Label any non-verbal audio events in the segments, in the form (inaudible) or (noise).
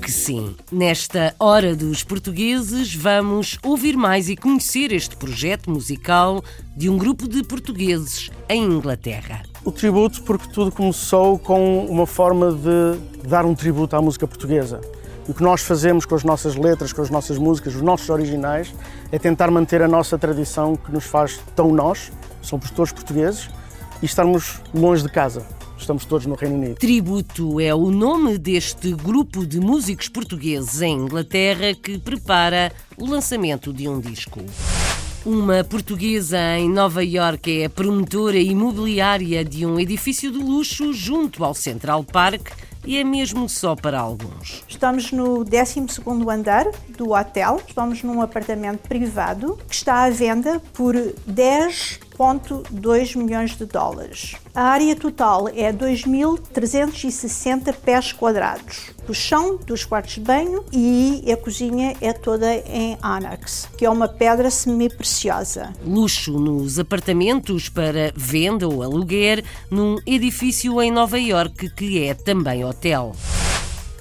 Que sim. Nesta Hora dos Portugueses, vamos ouvir mais e conhecer este projeto musical de um grupo de portugueses em Inglaterra. O tributo porque tudo começou com uma forma de dar um tributo à música portuguesa. O que nós fazemos com as nossas letras, com as nossas músicas, os nossos originais, é tentar manter a nossa tradição que nos faz tão nós, somos todos portugueses, e estarmos longe de casa. Estamos todos no Reino Unido. Tributo é o nome deste grupo de músicos portugueses em Inglaterra que prepara o lançamento de um disco. Uma portuguesa em Nova Iorque é a promotora imobiliária de um edifício de luxo junto ao Central Park e é mesmo só para alguns. Estamos no 12º andar do hotel. Estamos num apartamento privado que está à venda por 10,2 milhões de dólares. A área total é 2.360 pés quadrados. O chão dos quartos de banho e a cozinha é toda em onyx, que é uma pedra semi-preciosa. Luxo nos apartamentos para venda ou aluguer num edifício em Nova Iorque que é também hotel.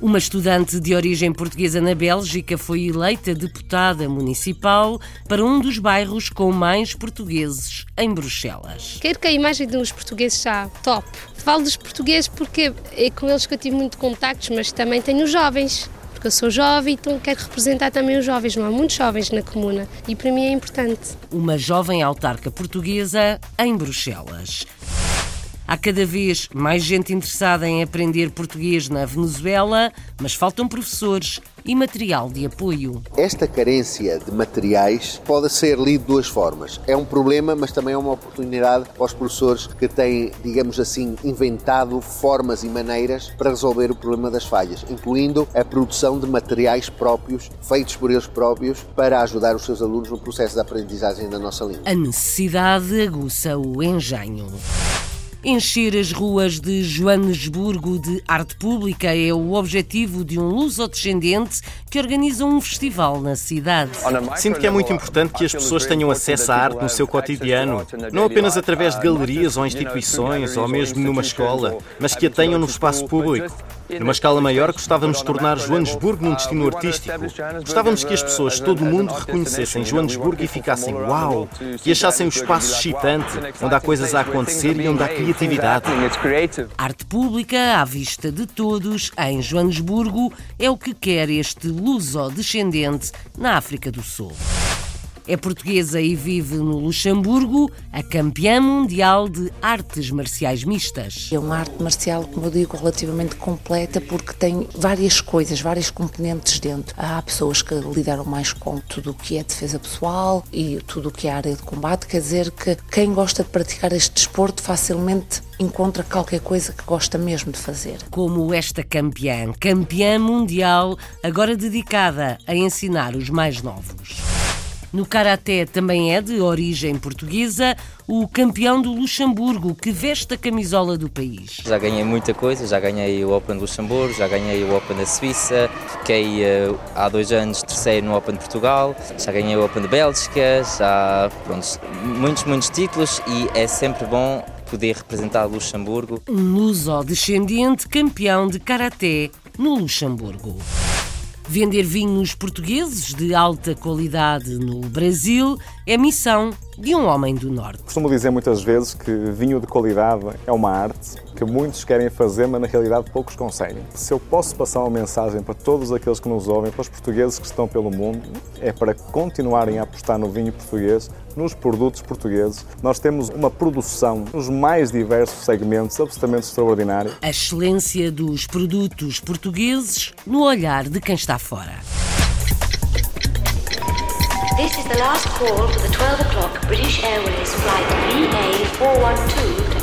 Uma estudante de origem portuguesa na Bélgica foi eleita deputada municipal para um dos bairros com mais portugueses em Bruxelas. Quero que a imagem dos portugueses está top. Falo dos portugueses porque é com eles que eu tive muito contactos, mas também tenho os jovens. Porque eu sou jovem, então quero representar também os jovens. Não há muitos jovens na comuna e para mim é importante. Uma jovem autarca portuguesa em Bruxelas. Há cada vez mais gente interessada em aprender português na Venezuela, mas faltam professores e material de apoio. Esta carência de materiais pode ser lido de duas formas. É um problema, mas também é uma oportunidade para os professores que têm, digamos assim, inventado formas e maneiras para resolver o problema das falhas, incluindo a produção de materiais próprios, feitos por eles próprios, para ajudar os seus alunos no processo de aprendizagem da nossa língua. A necessidade aguça o engenho. Encher as ruas de Joanesburgo de arte pública é o objetivo de um luso-descendente que organiza um festival na cidade. Sinto que é muito importante que as pessoas tenham acesso à arte no seu cotidiano, não apenas através de galerias ou instituições ou mesmo numa escola, mas que a tenham no espaço público. Numa escala maior, gostávamos de tornar Joanesburgo num destino artístico. Gostávamos que as pessoas de todo o mundo reconhecessem Joanesburgo e ficassem uau, que achassem o espaço excitante, onde há coisas a acontecer e onde há criatividade. Arte pública à vista de todos em Joanesburgo é o que quer este luso-descendente na África do Sul. É portuguesa e vive no Luxemburgo, a campeã mundial de artes marciais mistas. É uma arte marcial, como eu digo, relativamente completa porque tem várias coisas, várias componentes dentro. Há pessoas que lidaram mais com tudo o que é defesa pessoal e tudo o que é área de combate, quer dizer que quem gosta de praticar este desporto facilmente encontra qualquer coisa que gosta mesmo de fazer. Como esta campeã, campeã mundial, agora dedicada a ensinar os mais novos. No Karaté também é de origem portuguesa o campeão do Luxemburgo, que veste a camisola do país. Já ganhei muita coisa, já ganhei o Open de Luxemburgo, já ganhei o Open da Suíça, fiquei uh, há dois anos terceiro no Open de Portugal, já ganhei o Open de Bélgica, já, pronto, muitos, muitos títulos e é sempre bom poder representar Luxemburgo. Um luso-descendente campeão de Karaté no Luxemburgo. Vender vinhos portugueses de alta qualidade no Brasil é missão de um homem do Norte. Costumo dizer muitas vezes que vinho de qualidade é uma arte que muitos querem fazer, mas na realidade poucos conseguem. Se eu posso passar uma mensagem para todos aqueles que nos ouvem, para os portugueses que estão pelo mundo, é para continuarem a apostar no vinho português, nos produtos portugueses. Nós temos uma produção nos mais diversos segmentos absolutamente extraordinária. A excelência dos produtos portugueses no olhar de quem está fora. This is the last call for the 12 o'clock British Airways flight VA412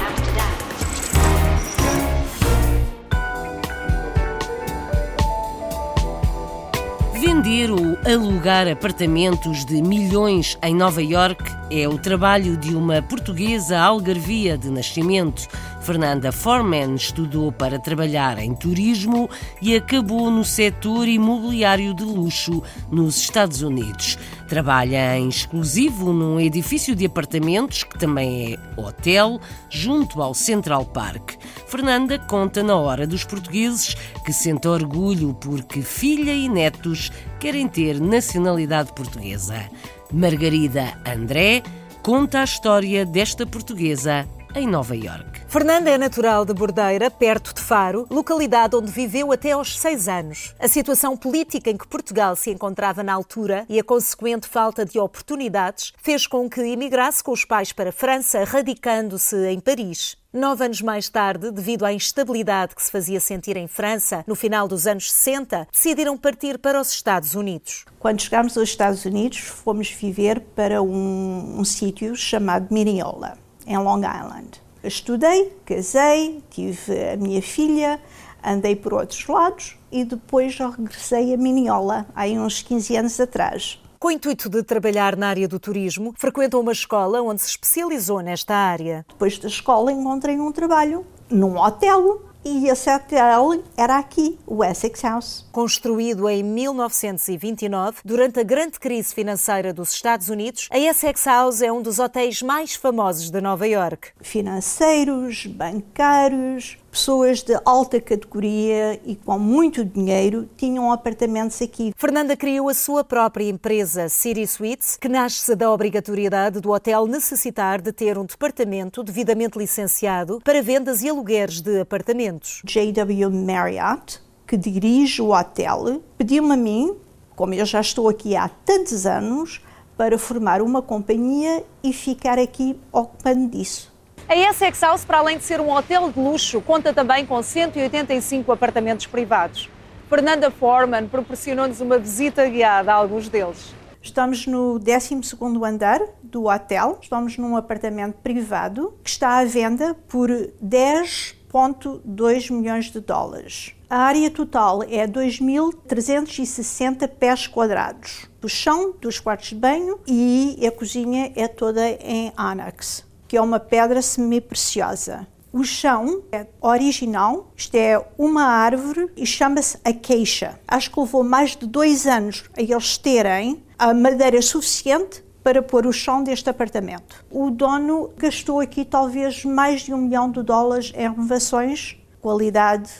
Vender ou alugar apartamentos de milhões em Nova York é o trabalho de uma portuguesa algarvia de nascimento. Fernanda Forman estudou para trabalhar em turismo e acabou no setor imobiliário de luxo nos Estados Unidos. Trabalha em exclusivo num edifício de apartamentos que também é hotel, junto ao Central Park. Fernanda conta na hora dos portugueses que sente orgulho porque filha e netos querem ter nacionalidade portuguesa. Margarida André conta a história desta portuguesa em Nova York. Fernanda é natural de Bordeira, perto de Faro, localidade onde viveu até aos seis anos. A situação política em que Portugal se encontrava na altura e a consequente falta de oportunidades fez com que emigrasse com os pais para a França, radicando-se em Paris. Nove anos mais tarde, devido à instabilidade que se fazia sentir em França no final dos anos 60, decidiram partir para os Estados Unidos. Quando chegámos aos Estados Unidos, fomos viver para um, um sítio chamado Mineola, em Long Island. Estudei, casei, tive a minha filha, andei por outros lados e depois regressei a Mineola, há uns 15 anos atrás. Com o intuito de trabalhar na área do turismo, frequentou uma escola onde se especializou nesta área. Depois da escola encontrei um trabalho num hotel e esse hotel era aqui, o Essex House. Construído em 1929, durante a grande crise financeira dos Estados Unidos, a Essex House é um dos hotéis mais famosos de Nova York. Financeiros, bancários, pessoas de alta categoria e com muito dinheiro tinham apartamentos aqui. Fernanda criou a sua própria empresa, City Suites, que nasce da obrigatoriedade do hotel necessitar de ter um departamento devidamente licenciado para vendas e alugueres de apartamentos. JW Marriott, que dirige o hotel, pediu-me a mim, como eu já estou aqui há tantos anos, para formar uma companhia e ficar aqui ocupando disso. A Essex House, para além de ser um hotel de luxo, conta também com 185 apartamentos privados. Fernanda Forman proporcionou-nos uma visita guiada a alguns deles. Estamos no 12º andar do hotel. Estamos num apartamento privado que está à venda por 10,2 milhões de dólares. A área total é 2.360 pés quadrados. O chão dos quartos de banho e a cozinha é toda em Onyx que é uma pedra semi-preciosa. O chão é original, isto é uma árvore e chama-se acacia. Acho que levou mais de dois anos a eles terem a madeira suficiente para pôr o chão deste apartamento. O dono gastou aqui talvez mais de um milhão de dólares em renovações, qualidade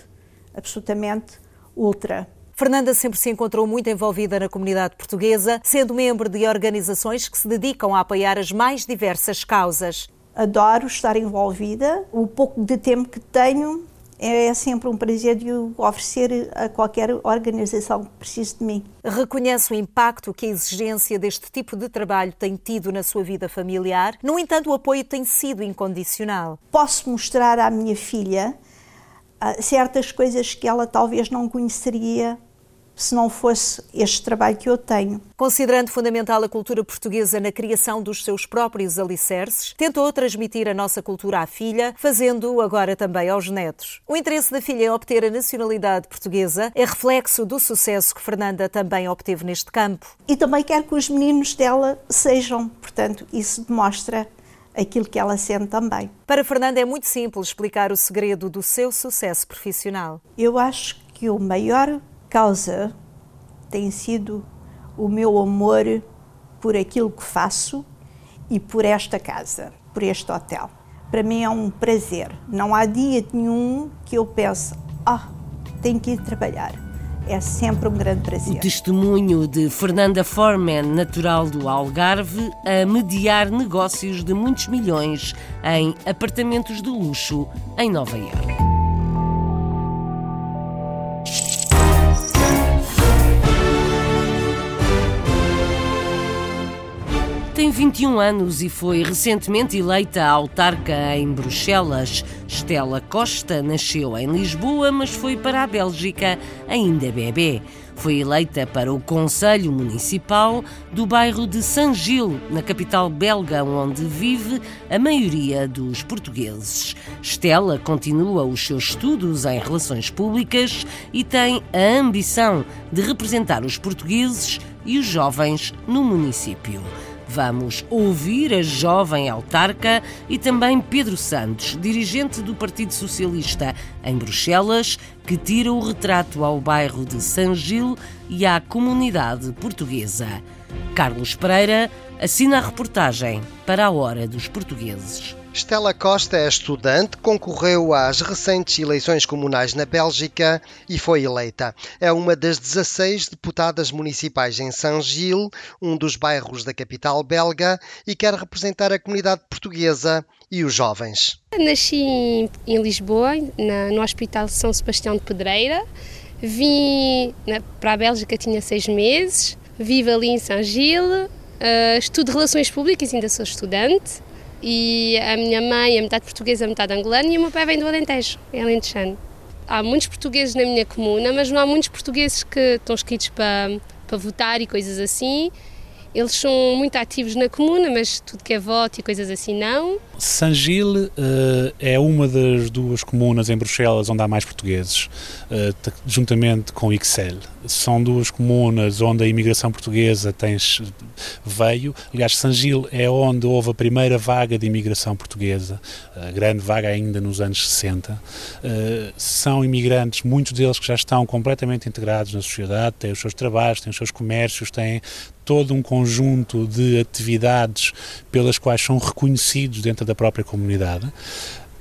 absolutamente ultra. Fernanda sempre se encontrou muito envolvida na comunidade portuguesa, sendo membro de organizações que se dedicam a apoiar as mais diversas causas adoro estar envolvida. O pouco de tempo que tenho é sempre um prazer de oferecer a qualquer organização que precise de mim. Reconhece o impacto que a exigência deste tipo de trabalho tem tido na sua vida familiar, no entanto, o apoio tem sido incondicional. Posso mostrar à minha filha uh, certas coisas que ela talvez não conheceria se não fosse este trabalho que eu tenho. Considerando fundamental a cultura portuguesa na criação dos seus próprios alicerces, tentou transmitir a nossa cultura à filha, fazendo-o agora também aos netos. O interesse da filha em obter a nacionalidade portuguesa é reflexo do sucesso que Fernanda também obteve neste campo. E também quer que os meninos dela sejam, portanto, isso demonstra aquilo que ela sente também. Para Fernanda é muito simples explicar o segredo do seu sucesso profissional. Eu acho que o maior causa tem sido o meu amor por aquilo que faço e por esta casa, por este hotel. Para mim é um prazer. Não há dia nenhum que eu pense, ah, tenho que ir trabalhar. É sempre um grande prazer. O testemunho de Fernanda Forman, natural do Algarve, a mediar negócios de muitos milhões em apartamentos de luxo em Nova Iorque. Tem 21 anos e foi recentemente eleita autarca em Bruxelas. Estela Costa nasceu em Lisboa, mas foi para a Bélgica ainda bebê. Foi eleita para o Conselho Municipal do bairro de Saint-Gilles, na capital belga, onde vive a maioria dos portugueses. Stella continua os seus estudos em relações públicas e tem a ambição de representar os portugueses e os jovens no município. Vamos ouvir a jovem autarca e também Pedro Santos, dirigente do Partido Socialista em Bruxelas, que tira o retrato ao bairro de Saint-Gilles e à comunidade portuguesa. Carlos Pereira assina a reportagem para a Hora dos Portugueses. Estela Costa é estudante, concorreu às recentes eleições comunais na Bélgica e foi eleita. É uma das 16 deputadas municipais em Saint-Gilles, um dos bairros da capital belga, e quer representar a comunidade portuguesa e os jovens. Nasci em Lisboa, no Hospital São Sebastião de Pedreira. Vim para a Bélgica, tinha seis meses. Vivo ali em Saint-Gilles. Uh, estudo Relações Públicas, ainda sou estudante e a minha mãe é metade portuguesa, metade angolana e o meu pai vem do Alentejo, é alentejano. Há muitos portugueses na minha comuna, mas não há muitos portugueses que estão escritos para, para votar e coisas assim. Eles são muito ativos na comuna, mas tudo que é voto e coisas assim não. Saint-Gilles uh, é uma das duas comunas em Bruxelas onde há mais portugueses, uh, juntamente com Ixelles. São duas comunas onde a imigração portuguesa tem, veio. Aliás, Saint-Gilles é onde houve a primeira vaga de imigração portuguesa, a grande vaga ainda nos anos 60. Uh, são imigrantes, muitos deles que já estão completamente integrados na sociedade, têm os seus trabalhos, têm os seus comércios, têm todo um conjunto de atividades pelas quais são reconhecidos dentro da própria comunidade.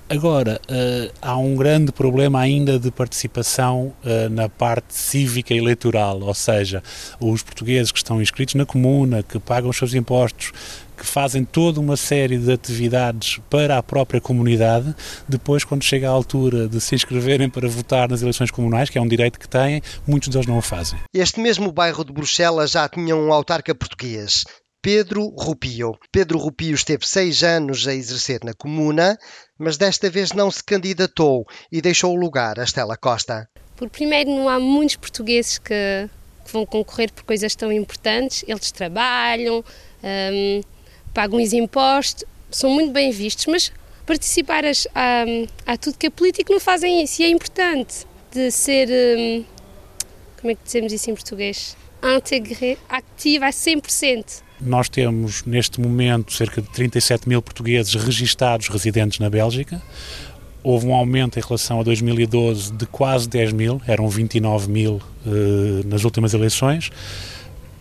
Agora, uh, há um grande problema ainda de participação uh, na parte cívica eleitoral, ou seja, os portugueses que estão inscritos na comuna, que pagam os seus impostos, que fazem toda uma série de atividades para a própria comunidade, depois, quando chega a altura de se inscreverem para votar nas eleições comunais, que é um direito que têm, muitos deles não o fazem. Este mesmo bairro de Bruxelas já tinha um autarca português. Pedro Rupio. Pedro Rupio esteve seis anos a exercer na comuna, mas desta vez não se candidatou e deixou o lugar a Estela Costa. Por primeiro, não há muitos portugueses que, que vão concorrer por coisas tão importantes. Eles trabalham, um, pagam os impostos, são muito bem vistos, mas participar a, a, tudo que é político não fazem isso e é importante de ser. Um, como é que dizemos isso em português? Intégré, ativo a 100%. Nós temos, neste momento, cerca de 37 mil portugueses registados residentes na Bélgica. Houve um aumento em relação a 2012 de quase 10 mil, eram 29 mil uh, nas últimas eleições,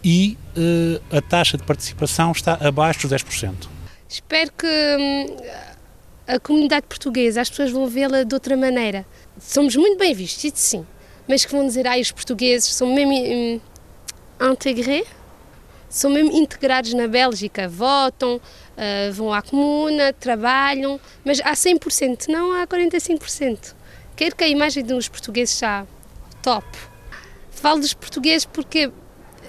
e uh, a taxa de participação está abaixo dos 10%. Espero que hum, a comunidade portuguesa, as pessoas vão vê-la de outra maneira. Somos muito bem vistos, isso sim, mas que vão dizer, ah, os portugueses são mesmo hum, são mesmo integrados na Bélgica, votam, uh, vão à comuna, trabalham, mas há 100%, não há 45%. Quero que a imagem dos portugueses está top. Falo dos portugueses porque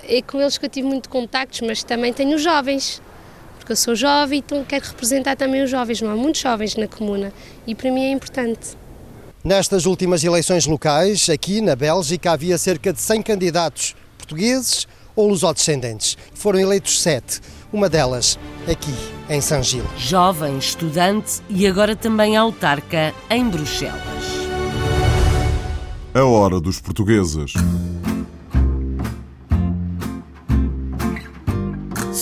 é com eles que eu tive muito contactos, mas também tenho os jovens, porque eu sou jovem, então quero representar também os jovens. Não há muitos jovens na comuna e para mim é importante. Nestas últimas eleições locais, aqui na Bélgica, havia cerca de 100 candidatos portugueses ou lusodescendentes. Foram eleitos sete, uma delas aqui em São Gil. Jovem, estudante e agora também autarca em Bruxelas. A hora dos portugueses.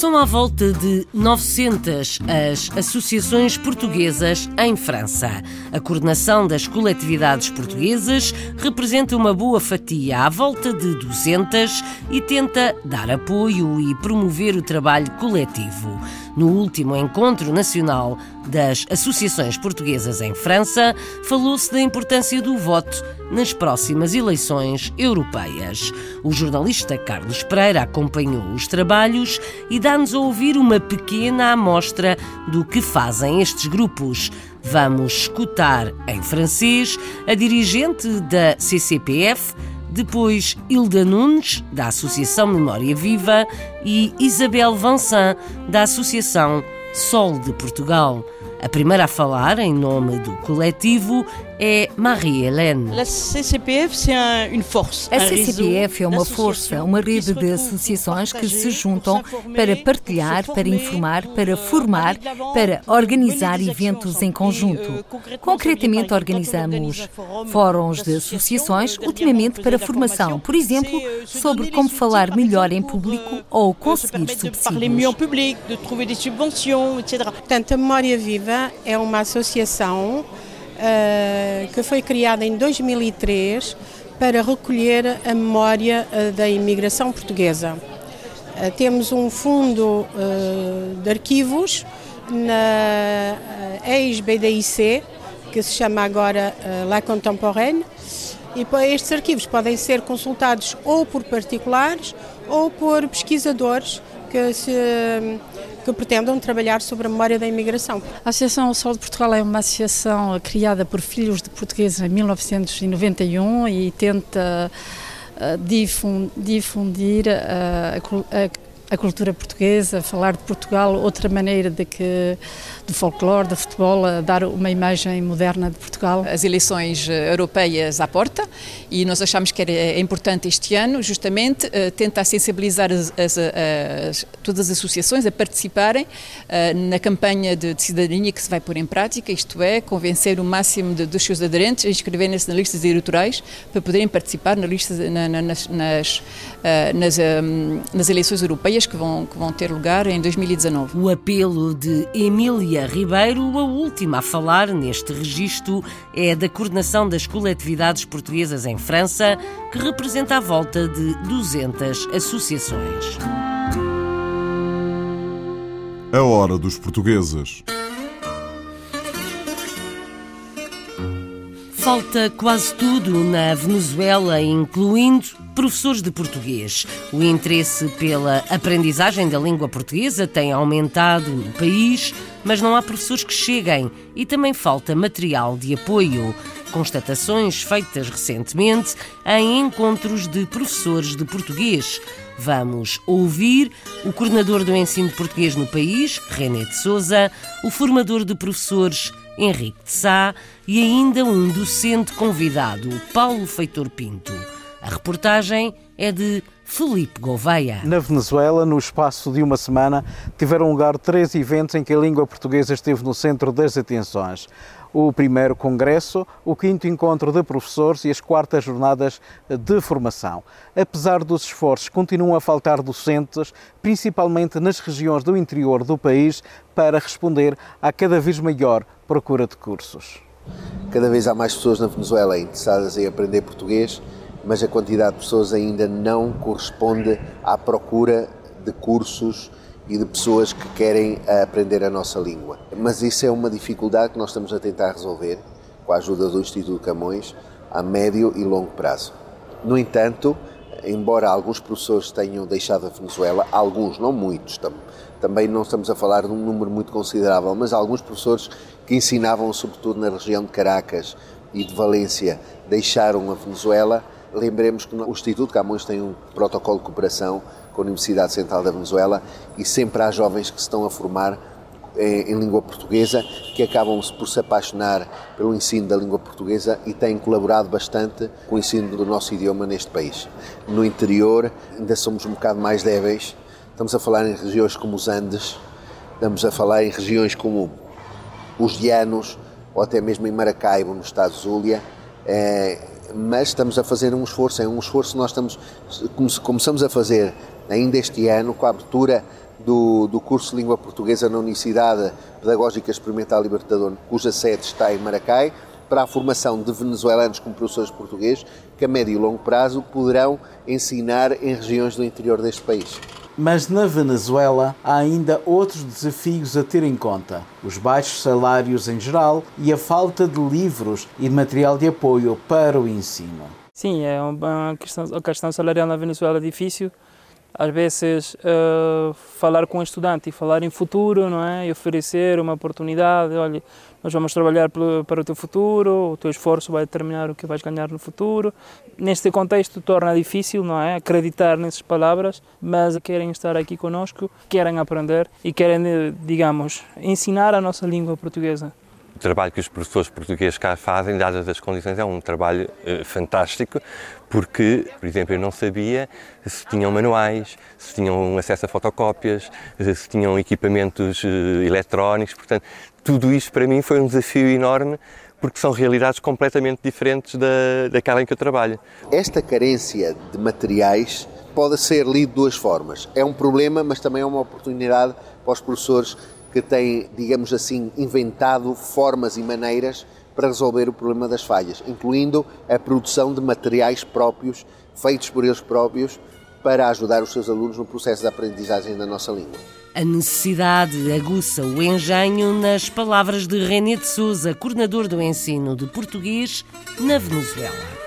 São à volta de 900 as associações portuguesas em França. A coordenação das coletividades portuguesas representa uma boa fatia, à volta de 200, e tenta dar apoio e promover o trabalho coletivo. No último encontro nacional das associações portuguesas em França, falou-se da importância do voto nas próximas eleições europeias. O jornalista Carlos Pereira acompanhou os trabalhos e dá-nos a ouvir uma pequena amostra do que fazem estes grupos. Vamos escutar em francês a dirigente da CCPF, depois Hilda Nunes, da Associação Memória Viva, e Isabel Vansan, da Associação Sol de Portugal. A primeira a falar, em nome do coletivo, é Marie-Hélène. A CCPF é uma força, uma rede de associações que se juntam para partilhar, para informar, para formar, para organizar eventos em conjunto. Concretamente, organizamos fóruns de associações, ultimamente para formação, por exemplo, sobre como falar melhor em público ou conseguir subsídios. Portanto, a Memória Viva é uma associação que foi criada em 2003 para recolher a memória uh, da imigração portuguesa. Uh, temos um fundo de arquivos na ex-BDIC, que se chama agora La Contemporaine, e estes arquivos podem ser consultados ou por particulares ou por pesquisadores que se que pretendam trabalhar sobre a memória da imigração. A Associação O Sol de Portugal é uma associação criada por filhos de portugueses em 1991 e tenta eh, difundir eh, a, a a cultura portuguesa, falar de Portugal, outra maneira de que do folclore, do futebol, a dar uma imagem moderna de Portugal. As eleições eh, europeias à porta e nós achamos que era é importante este ano, justamente, eh, tentar sensibilizar as, as, as, todas as associações a participarem na campanha de, de, cidadania que se vai pôr em prática, isto é, convencer o máximo de, dos seus aderentes a inscreverem-se nas listas eleitorais para poderem participar na lista, na, na, nas, nas, nas, um, nas eleições europeias que vão, que vão ter lugar em 2019. O apelo de Emília Ribeiro, a última a falar neste registro, é da coordenação das coletividades portuguesas em França, que representa a volta de 200 associações. A hora dos portugueses. Falta quase tudo na Venezuela, incluindo professores de português. O interesse pela aprendizagem da língua portuguesa tem aumentado no país, mas não há professores que cheguem e também falta material de apoio. Constatações feitas recentemente em encontros de professores de português. Vamos ouvir o coordenador do ensino de português no país, René de Souza, o formador de professores Henrique de Sá e ainda um docente convidado, Paulo Feitor Pinto. A reportagem é de Felipe Gouveia. Na Venezuela, no espaço de uma semana, tiveram lugar três eventos em que a língua portuguesa esteve no centro das atenções. O primeiro congresso, o quinto encontro de professores e as quartas jornadas de formação. Apesar dos esforços, continuam a faltar docentes, principalmente nas regiões do interior do país, para responder à cada vez maior procura de cursos. Cada vez há mais pessoas na Venezuela interessadas em aprender português mas a quantidade de pessoas ainda não corresponde à procura de cursos e de pessoas que querem aprender a nossa língua. Mas isso é uma dificuldade que nós estamos a tentar resolver com a ajuda do Instituto Camões a médio e longo prazo. No entanto, embora alguns professores tenham deixado a Venezuela, alguns, não muitos, também não estamos a falar de um número muito considerável, mas alguns professores que ensinavam sobretudo na região de Caracas e de Valência deixaram a Venezuela, Lembremos que o Instituto Camões tem um protocolo de cooperação com a Universidade Central da Venezuela e sempre há jovens que se estão a formar em, em, língua portuguesa que acabam por se apaixonar pelo ensino da língua portuguesa e têm colaborado bastante com o ensino do nosso idioma neste país. No interior ainda somos um bocado mais débeis, estamos a falar em regiões como os Andes, estamos a falar em regiões como os Llanos ou até mesmo em Maracaibo, no estado de Zulia. É, mas estamos a fazer um esforço, é um esforço nós estamos, começamos a fazer ainda este ano com a abertura do, do curso de língua portuguesa na Universidade Pedagógica Experimental Libertador, cuja sede está em Maracai, para a formação de venezuelanos como professores portugueses que a médio e longo prazo poderão ensinar em regiões do interior deste país. Mas na Venezuela há ainda outros desafios a ter em conta: os baixos salários em geral e a falta de livros e de material de apoio para o ensino. Sim, é uma questão, a questão salarial na Venezuela é difícil às vezes uh, falar com o estudante e falar em futuro, não é? E oferecer uma oportunidade, olha, nós vamos trabalhar para o teu futuro, o teu esforço vai determinar o que vais ganhar no futuro. Neste contexto torna difícil, não é? Acreditar nessas palavras, mas querem estar aqui conosco, querem aprender e querem, digamos, ensinar a nossa língua portuguesa. O trabalho que os professores portugueses cá fazem, dadas as condições, é um trabalho uh, fantástico, porque, por exemplo, eu não sabia se tinham manuais, se tinham acesso a fotocópias, se tinham equipamentos uh, eletrónicos, portanto, tudo isto para mim foi um desafio enorme, porque são realidades completamente diferentes da, daquela em que eu trabalho. Esta carência de materiais pode ser lido de duas formas. É um problema, mas também é uma oportunidade para os professores que têm, digamos assim, inventado formas e maneiras para resolver o problema das falhas, incluindo a produção de materiais próprios, feitos por eles próprios, para ajudar os seus alunos no processo de aprendizagem da nossa língua. A necessidade aguça o engenho nas palavras de René de Souza, coordenador do ensino de português na Venezuela.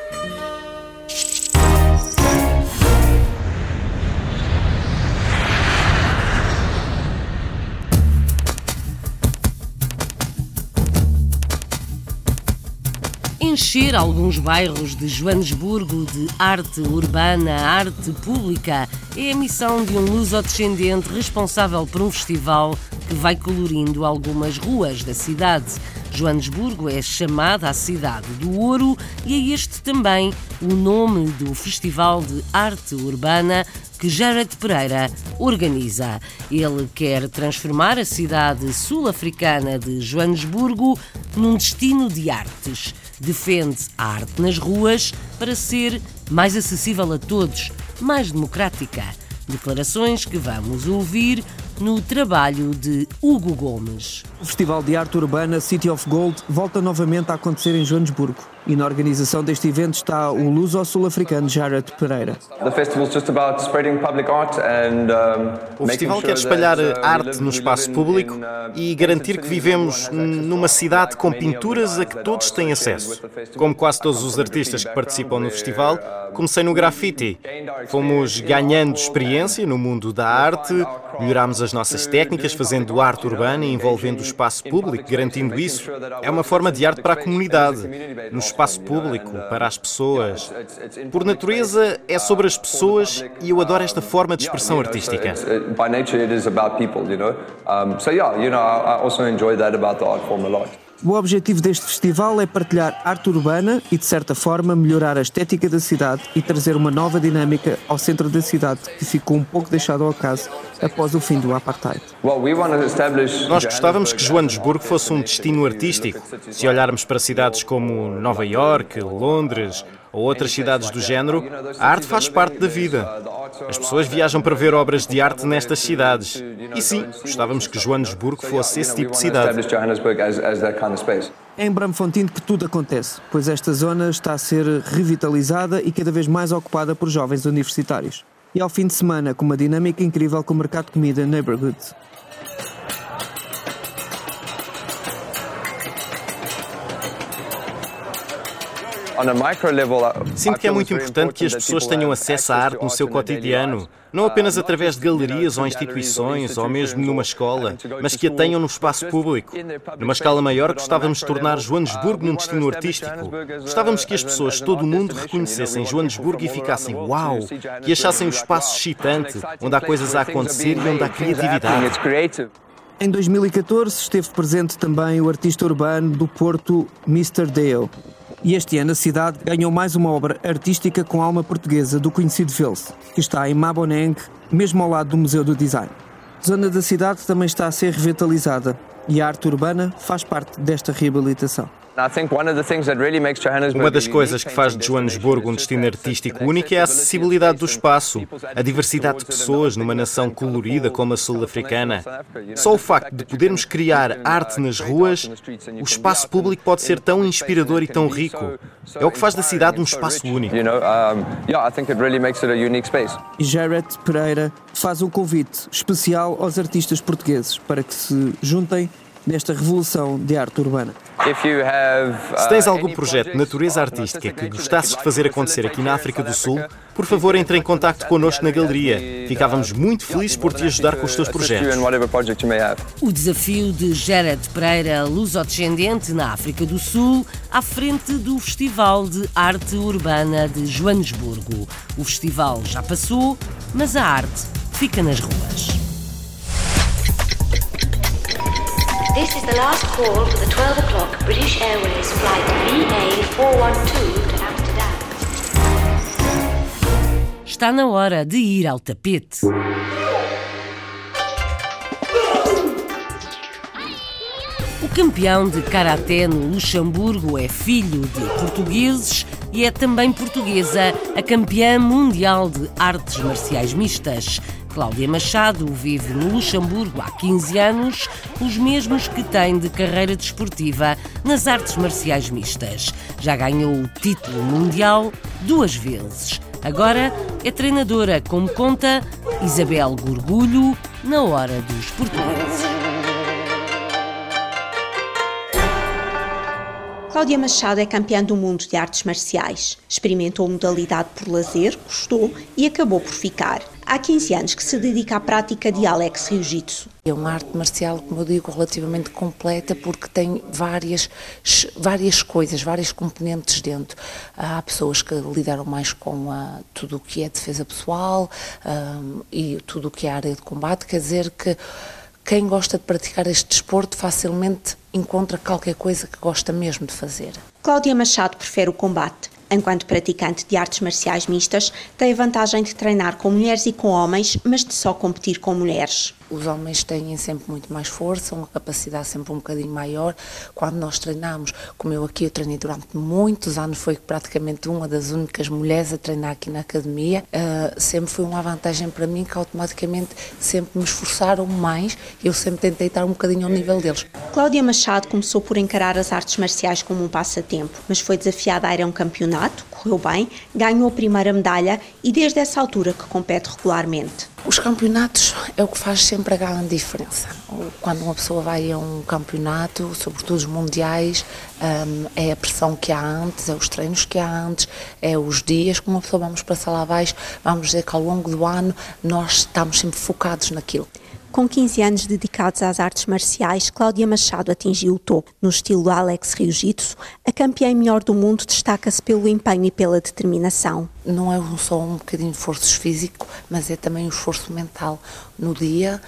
Encher alguns bairros de Joanesburgo de arte urbana, arte pública. É a missão de um luso-descendente responsável por um festival que vai colorindo algumas ruas da cidade. Joanesburgo é chamada a cidade do ouro e é este também o nome do Festival de Arte Urbana que Jared Pereira organiza. Ele quer transformar a cidade sul-africana de Joanesburgo num destino de artes defende a arte nas ruas para ser mais acessível a todos, mais democrática. Declarações que vamos ouvir no trabalho de Hugo Gomes. O Festival de Arte Urbana City of Gold volta novamente a acontecer em Joanesburgo. E na organização deste evento está o luso-sul-africano Jared Pereira. O festival quer espalhar uh, arte no espaço público uh, e garantir que vivemos numa cidade com pinturas a que todos têm acesso. Como quase todos os artistas que participam no festival, comecei no grafite. Fomos ganhando experiência no mundo da arte, melhorámos as nossas técnicas fazendo arte urbana e envolvendo o espaço público, garantindo isso. É uma forma de arte para a comunidade. Nos espaço público, para as pessoas. Por natureza, é sobre as pessoas e eu adoro esta forma de expressão artística. By nature, it is about people, you know. So yeah, you know, I also enjoy that about a lot. O objetivo deste festival é partilhar arte urbana e, de certa forma, melhorar a estética da cidade e trazer uma nova dinâmica ao centro da cidade, que ficou um pouco deixado ao acaso após o fim do apartheid. Nós gostávamos que Joanesburgo fosse um destino artístico. Se olharmos para cidades como Nova York, Londres, ou outras cidades do género, a arte faz parte da vida. As pessoas viajam para ver obras de arte nestas cidades. E sim, gostávamos que Joanesburgo fosse esse tipo de cidade. É em Bramfontine que tudo acontece, pois esta zona está a ser revitalizada e cada vez mais ocupada por jovens universitários. E ao fim de semana, com uma dinâmica incrível com o mercado de comida Neighborhood. Sinto que é muito importante que as pessoas tenham acesso à arte no seu cotidiano, não apenas através de galerias ou instituições ou mesmo numa escola, mas que a tenham no espaço público. Numa escala maior, gostávamos de tornar Joanesburgo num destino artístico. Gostávamos que as pessoas de todo o mundo reconhecessem Joanesburgo e ficassem uau, que achassem o espaço excitante, onde há coisas a acontecer e onde há criatividade. Em 2014 esteve presente também o artista urbano do Porto, Mr. Dale. E este ano a cidade ganhou mais uma obra artística com alma portuguesa do conhecido Velse, que está em Maboneng, mesmo ao lado do Museu do Design. A zona da cidade também está a ser revitalizada e a arte urbana faz parte desta reabilitação. Uma das coisas que faz de Joanesburgo um destino artístico único é a acessibilidade do espaço, a diversidade de pessoas numa nação colorida como a sul-africana. Só o facto de podermos criar arte nas ruas, o espaço público pode ser tão inspirador e tão rico. É o que faz da cidade um espaço único. E Jared Pereira faz um convite especial aos artistas portugueses para que se juntem nesta revolução de arte urbana. Se tens algum projeto de natureza artística que gostasses de fazer acontecer aqui na África do Sul, por favor entre em contato connosco na galeria. Ficávamos muito felizes por te ajudar com os teus projetos. O desafio de Jared Pereira, lusodescendente na África do Sul, à frente do Festival de Arte Urbana de Joanesburgo. O festival já passou, mas a arte fica nas ruas. This is the last call for the 12 o'clock British Airways flight VA412 to Amsterdam. Está na hora de ir ao tapete. O campeão de karaté no Luxemburgo é filho de portugueses e é também portuguesa a campeã mundial de artes marciais mistas. Cláudia Machado vive no Luxemburgo há 15 anos, os mesmos que tem de carreira desportiva nas artes marciais mistas. Já ganhou o título mundial duas vezes. Agora é treinadora, como conta Isabel Gorgulho, na hora dos portugueses. Cláudia Machado é campeã do mundo de artes marciais. Experimentou modalidade por lazer, gostou e acabou por ficar. Há 15 anos que se dedica à prática de Alex Jiu-Jitsu. É uma arte marcial, como eu digo, relativamente completa porque tem várias, várias coisas, várias componentes dentro. Há pessoas que lidaram mais com a, tudo o que é defesa pessoal um, e tudo o que é área de combate, quer dizer que quem gosta de praticar este desporto facilmente encontra qualquer coisa que gosta mesmo de fazer. Cláudia Machado prefere o combate. Enquanto praticante de artes marciais mistas, tem a vantagem de treinar com mulheres e com homens, mas de só competir com mulheres. Os homens têm sempre muito mais força, uma capacidade sempre um bocadinho maior. Quando nós treinamos, como eu aqui, eu treinei durante muitos anos, foi praticamente uma das únicas mulheres a treinar aqui na academia. Uh, sempre foi uma vantagem para mim que automaticamente sempre me esforçaram mais e eu sempre tentei estar um bocadinho ao nível deles. Cláudia Machado começou por encarar as artes marciais como um passatempo, mas foi desafiada a ir a um campeonato, correu bem, ganhou a primeira medalha e desde essa altura que compete regularmente. Os campeonatos é o que faz sempre a grande diferença. Quando uma pessoa vai a um campeonato, sobretudo os mundiais, um, é a pressão que há antes, é os treinos que há antes, é os dias que uma pessoa vamos passar lá abaixo, vamos dizer que ao longo do ano nós estamos sempre focados naquilo. Com 15 anos dedicados às artes marciais, Cláudia Machado atingiu o topo. No estilo Alex Jiu-Jitsu, a campeã melhor do mundo destaca-se pelo empenho e pela determinação. Não é só um bocadinho de esforço físico, mas é também um esforço mental. No dia,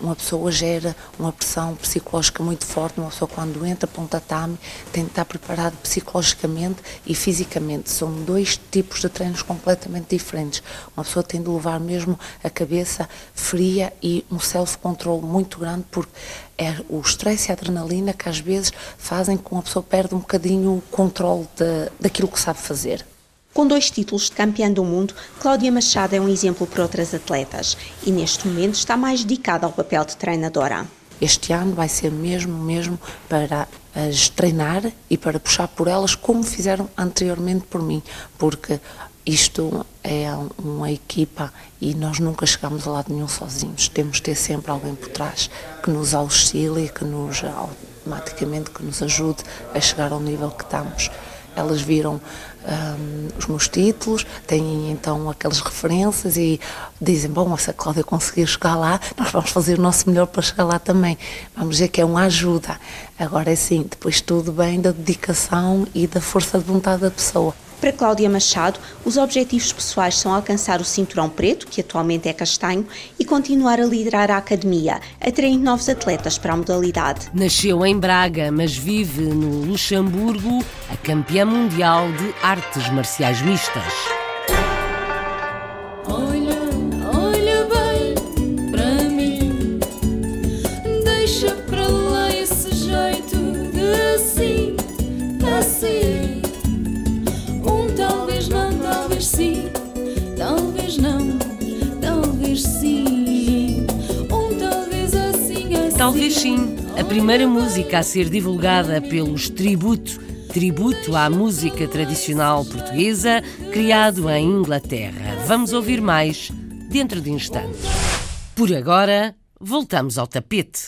uma pessoa gera uma pressão psicológica muito forte. Uma pessoa, quando entra para um tatame, tem de estar preparado psicologicamente e fisicamente. São dois tipos de treinos completamente diferentes. Uma pessoa tem de levar mesmo a cabeça fria e um self-control muito grande, porque é o stress e a adrenalina que às vezes fazem com que uma pessoa perde um bocadinho o controle de, daquilo que sabe fazer. Com dois títulos de campeã do mundo, Cláudia Machado é um exemplo para outras atletas e neste momento está mais dedicada ao papel de treinadora. Este ano vai ser mesmo, mesmo para as treinar e para puxar por elas como fizeram anteriormente por mim, porque isto é uma equipa e nós nunca chegamos a lado nenhum sozinhos. Temos de ter sempre alguém por trás que nos auxilie, que nos automaticamente que nos ajude a chegar ao nível que estamos. Elas viram um, os meus títulos, têm então aquelas referências e dizem: Bom, se a Cláudia conseguir chegar lá, nós vamos fazer o nosso melhor para chegar lá também. Vamos dizer que é uma ajuda. Agora é sim, depois tudo bem da dedicação e da força de vontade da pessoa. Para Cláudia Machado, os objetivos pessoais são alcançar o cinturão preto, que atualmente é castanho, e continuar a liderar a academia, atraindo novos atletas para a modalidade. Nasceu em Braga, mas vive no Luxemburgo, a campeã mundial de artes marciais mistas. Talvez sim, a primeira música a ser divulgada pelos Tributo, tributo à música tradicional portuguesa, criado em Inglaterra. Vamos ouvir mais dentro de instantes. Por agora, voltamos ao tapete.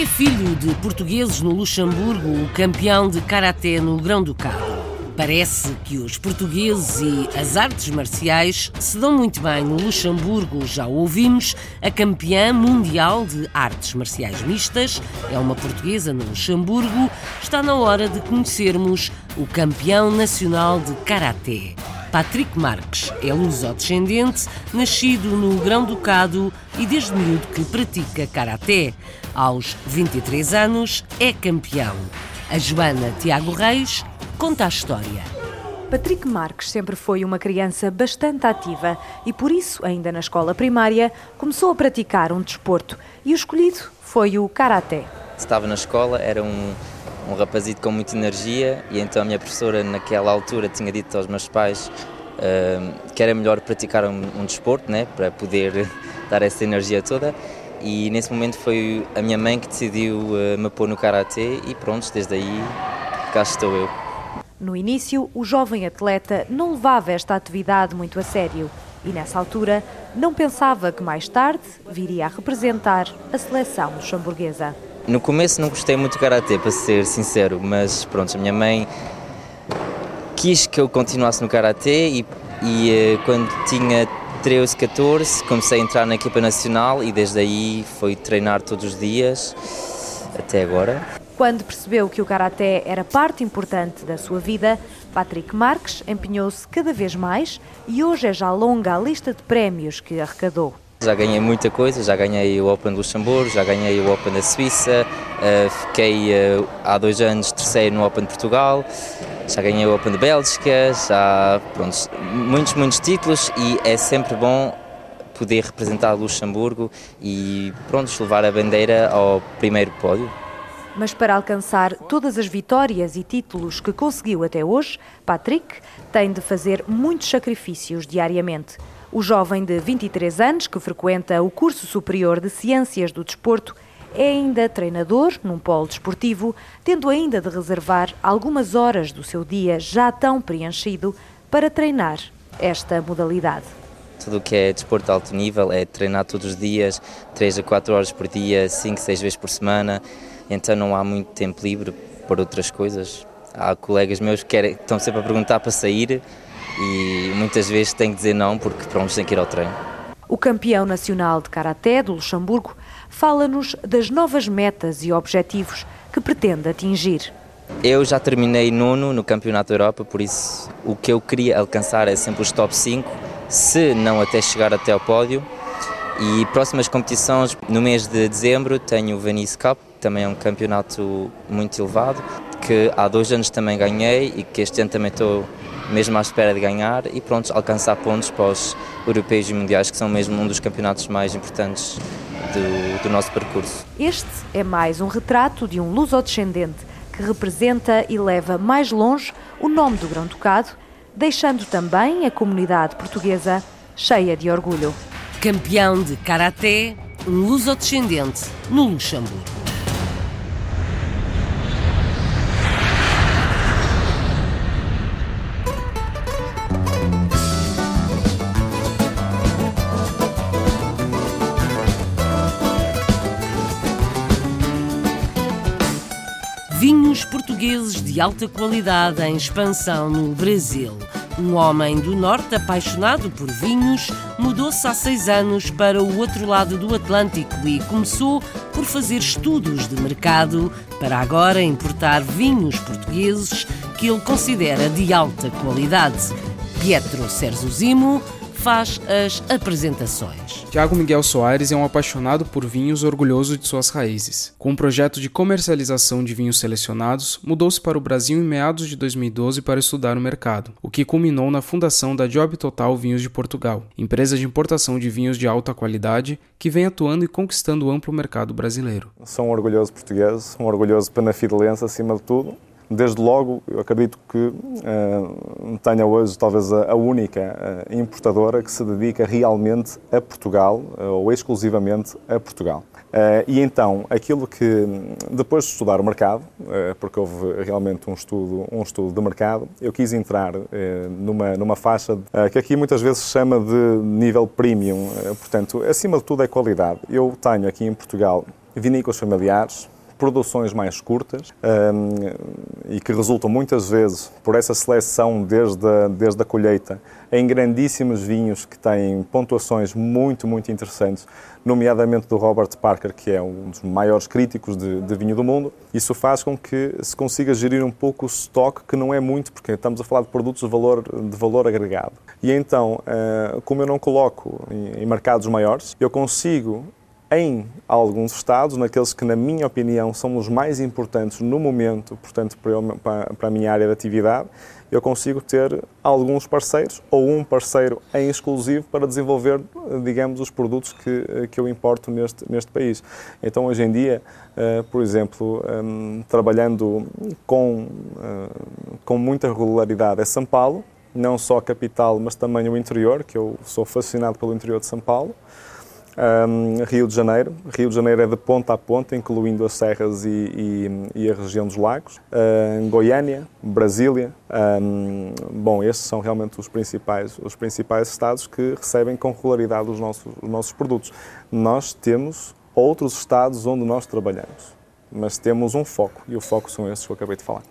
É filho de portugueses no Luxemburgo, o campeão de karaté no Grão-Ducado. Parece que os portugueses e as artes marciais se dão muito bem no Luxemburgo, já ouvimos. A campeã mundial de artes marciais mistas é uma portuguesa no Luxemburgo. Está na hora de conhecermos o campeão nacional de karaté. Patrick Marques é luso-descendente, nascido no Grão-Ducado e desde miúdo que pratica karaté. Aos 23 anos é campeão. A Joana Tiago Reis conta a história. Patrick Marques sempre foi uma criança bastante ativa e por isso, ainda na escola primária, começou a praticar um desporto e o escolhido foi o karaté. Estava na escola, era um, um rapazito com muita energia e então a minha professora naquela altura tinha dito aos meus pais uh, que era melhor praticar um, um desporto, né, para poder (laughs) dar essa energia toda e nesse momento foi a minha mãe que decidiu uh, me pôr no karatê e pronto, desde aí cá estou eu. No início, o jovem atleta não levava esta atividade muito a sério e, nessa altura, não pensava que mais tarde viria a representar a seleção luxemburguesa. No começo não gostei muito do karatê, para ser sincero, mas pronto, a minha mãe quis que eu continuasse no karatê e, e eh, quando tinha 13, 14 comecei a entrar na equipa nacional e desde aí foi treinar todos os dias até agora. Quando percebeu que o karaté era parte importante da sua vida, Patrick Marques empenhou-se cada vez mais e hoje é já longa a lista de prémios que arrecadou. Já ganhei muita coisa, já ganhei o Open de Luxemburgo, já ganhei o Open da Suíça, uh, fiquei uh, há dois anos terceiro no Open de Portugal, já ganhei o Open de Bélgica, já pronto, muitos, muitos títulos e é sempre bom poder representar Luxemburgo e pronto, levar a bandeira ao primeiro pódio. Mas para alcançar todas as vitórias e títulos que conseguiu até hoje, Patrick tem de fazer muitos sacrifícios diariamente. O jovem de 23 anos, que frequenta o curso superior de Ciências do Desporto, é ainda treinador num polo desportivo, tendo ainda de reservar algumas horas do seu dia já tão preenchido para treinar esta modalidade. Tudo o que é desporto de alto nível é treinar todos os dias, 3 a 4 horas por dia, 5, 6 vezes por semana então não há muito tempo livre para outras coisas. Há colegas meus que querem, estão sempre a perguntar para sair e muitas vezes têm que dizer não porque pronto, têm que ir ao treino. O campeão nacional de Karaté do Luxemburgo fala-nos das novas metas e objetivos que pretende atingir. Eu já terminei nono no Campeonato da Europa, por isso o que eu queria alcançar é sempre os top 5, se não até chegar até ao pódio. E próximas competições, no mês de dezembro, tenho o Venice Cup, também é um campeonato muito elevado, que há dois anos também ganhei e que este ano também estou mesmo à espera de ganhar e pronto, alcançar pontos para os europeus e mundiais, que são mesmo um dos campeonatos mais importantes do, do nosso percurso. Este é mais um retrato de um luso-descendente que representa e leva mais longe o nome do Grão-Ducado, deixando também a comunidade portuguesa cheia de orgulho. Campeão de Karaté, um luso-descendente no Luxemburgo. Portugueses de alta qualidade em expansão no Brasil. Um homem do Norte apaixonado por vinhos mudou-se há seis anos para o outro lado do Atlântico e começou por fazer estudos de mercado para agora importar vinhos portugueses que ele considera de alta qualidade. Pietro Serzuzimo faz as apresentações. Tiago Miguel Soares é um apaixonado por vinhos orgulhoso de suas raízes. Com um projeto de comercialização de vinhos selecionados, mudou-se para o Brasil em meados de 2012 para estudar o mercado, o que culminou na fundação da Job Total Vinhos de Portugal, empresa de importação de vinhos de alta qualidade que vem atuando e conquistando o amplo mercado brasileiro. Sou um orgulhoso português, um orgulhoso penafidelense acima de tudo, Desde logo, eu acredito que uh, tenha hoje talvez a, única uh, importadora que se dedica realmente a Portugal, uh, ou exclusivamente a Portugal. e então, aquilo que, depois de estudar o mercado, porque houve realmente um estudo, um estudo de mercado, eu quis entrar numa, numa faixa que aqui muitas vezes se chama de nível premium, portanto, acima de tudo é qualidade. Eu tenho aqui em Portugal vinícolas familiares, produções mais curtas um, e que resultam muitas vezes por essa seleção desde a, desde a colheita em grandíssimos vinhos que têm pontuações muito, muito interessantes, nomeadamente do Robert Parker, que é um dos maiores críticos de, de vinho do mundo. Isso faz com que se consiga gerir um pouco o estoque, que não é muito, porque estamos a falar de produtos de valor, de valor agregado. E então, uh, como eu não coloco em mercados maiores, eu consigo em alguns estados, naqueles que, na minha opinião, são os mais importantes no momento, portanto, para, a minha área de atividade, eu consigo ter alguns parceiros ou um parceiro em exclusivo para desenvolver, digamos, os produtos que, que eu importo neste, neste país. Então, hoje em dia, uh, por exemplo, um, trabalhando com, uh, com muita regularidade é São Paulo, não só a capital, mas também o interior, que eu sou fascinado pelo interior de São Paulo. Um, Rio de Janeiro. Rio de Janeiro é de ponta a ponta, incluindo as serras e, e, e a região dos lagos. Goiânia, Brasília. Um, bom, estes são realmente os principais, os principais estados que recebem com regularidade os nossos, os nossos produtos. Nós temos outros estados onde nós trabalhamos, mas temos um foco, e o foco são esses que eu acabei de falar.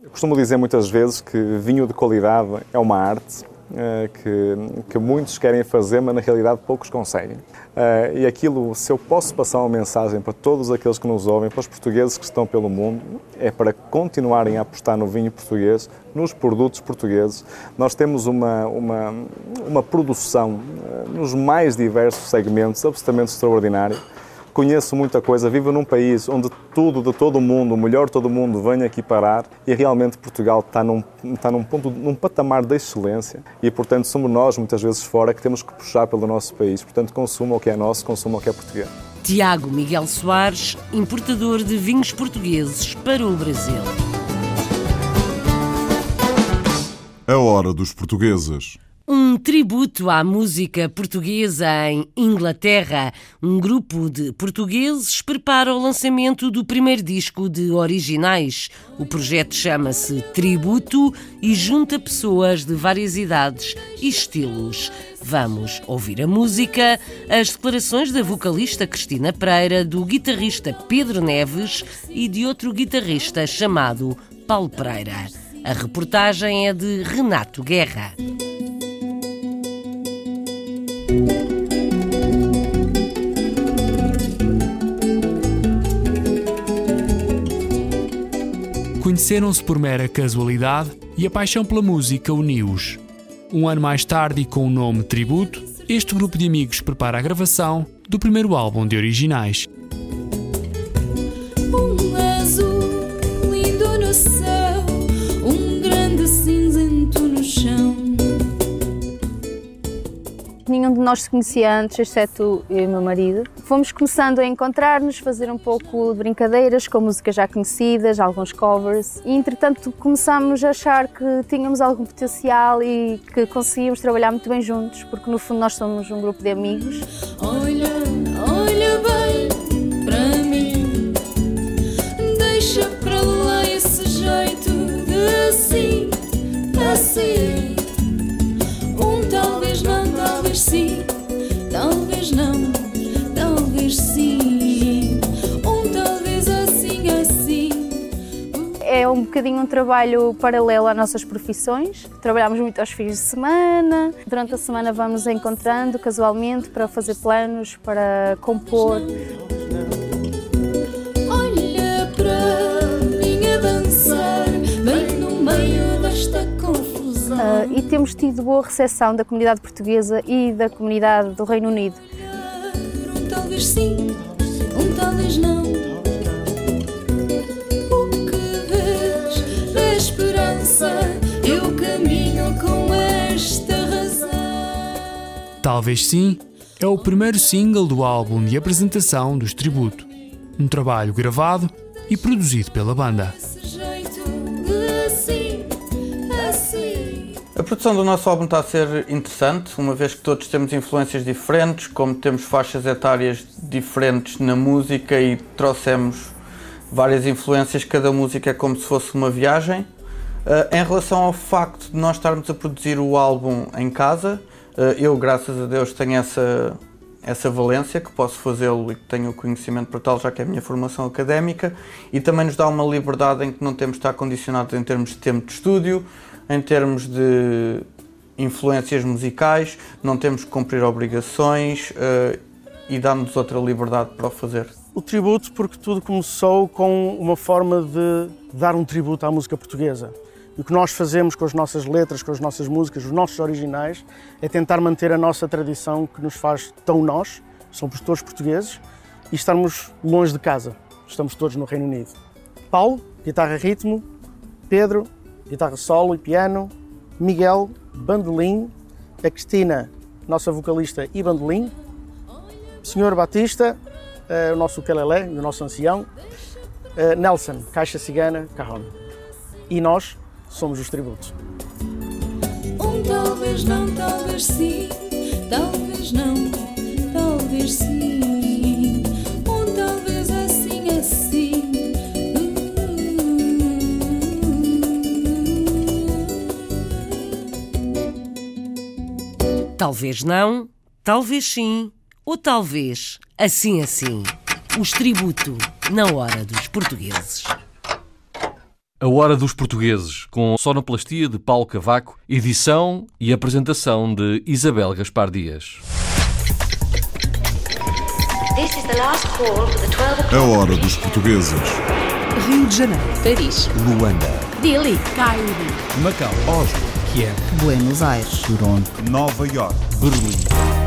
Eu costumo dizer muitas vezes que vinho de qualidade é uma arte que, que, muitos querem fazer, mas na realidade poucos conseguem. Uh, e aquilo, se eu posso passar uma mensagem para todos aqueles que nos ouvem, para os portugueses que estão pelo mundo, é para continuarem a apostar no vinho português, nos produtos portugueses. Nós temos uma, uma, uma produção uh, nos mais diversos segmentos absolutamente extraordinária conheço muita coisa, vivo num país onde tudo de todo o mundo, o melhor de todo o mundo, vem aqui parar e realmente Portugal está num, está num ponto, num patamar de excelência e, portanto, somos nós, muitas vezes fora, que temos que puxar pelo nosso país. Portanto, consuma o que é nosso, consuma o que é português. Tiago Miguel Soares, importador de vinhos portugueses para o Brasil. A hora dos portugueses. Um tributo à música portuguesa em Inglaterra. Um grupo de portugueses prepara o lançamento do primeiro disco de originais. O projeto chama-se Tributo e junta pessoas de várias idades e estilos. Vamos ouvir a música, as declarações da vocalista Cristina Pereira, do guitarrista Pedro Neves e de outro guitarrista chamado Paulo Pereira. A reportagem é de Renato Guerra. Conheceram-se por mera casualidade e a paixão pela música uniu-os. Um ano mais tarde, e com o nome Tributo, este grupo de amigos prepara a gravação do primeiro álbum de originais. Nós se conhecia antes, exceto eu e meu marido. Fomos começando a encontrar-nos, fazer um pouco de brincadeiras com músicas já conhecidas, alguns covers. E entretanto começámos a achar que tínhamos algum potencial e que conseguíamos trabalhar muito bem juntos, porque no fundo nós somos um grupo de amigos. Olha, olha bem para mim, deixa para lá esse jeito de assim, assim. Talvez não, talvez sim, talvez não, talvez sim. Um talvez assim, assim. É um bocadinho um trabalho paralelo às nossas profissões. Trabalhamos muito aos fins de semana. Durante a semana vamos encontrando casualmente para fazer planos, para compor. Olha Ah, e temos tido boa recepção da comunidade portuguesa e da comunidade do Reino Unido. Um talvez sim, um talvez não. O que vês da esperança, eu caminho com esta razão. Talvez Sim é o primeiro single do álbum de apresentação dos Tributo. Um trabalho gravado e produzido pela banda. A produção do nosso álbum está a ser interessante, uma vez que todos temos influências diferentes, como temos faixas etárias diferentes na música e trouxemos várias influências, cada música é como se fosse uma viagem. Uh, em relação ao facto de nós estarmos a produzir o álbum em casa, uh, eu, graças a Deus, tenho essa, essa valência, que posso fazê-lo e que tenho o conhecimento para tal, já que é a minha formação académica, e também nos dá uma liberdade em que não temos de estar condicionados em termos de tempo de estúdio, em termos de influências musicais, não temos que cumprir obrigações uh, e dá-nos outra liberdade para o fazer. O tributo, porque tudo começou com uma forma de dar um tributo à música portuguesa. E o que nós fazemos com as nossas letras, com as nossas músicas, os nossos originais, é tentar manter a nossa tradição que nos faz tão nós, somos todos portugueses, e estamos longe de casa, estamos todos no Reino Unido. Paulo, guitarra ritmo, Pedro, guitarra solo e piano, Miguel, bandolim, a Cristina, nossa vocalista e bandolim, Senhor Batista, uh, o nosso ukelele e o nosso ancião, uh, Nelson, caixa cigana, carrón. E nós, somos os tributos. Um talvez não, talvez sim, talvez não, talvez sim. Talvez não, talvez sim, ou talvez assim, assim. Os tributo na hora dos portugueses. A Hora dos Portugueses, com sonoplastia de Paulo Cavaco, edição e apresentação de Isabel Gaspar Dias. A Hora dos Portugueses. Rio de Janeiro. Paris. Luanda. Delhi. Cairo. Macau. Oslo. Kiev. Buenos Aires. Toronto. Nova York. Berlim.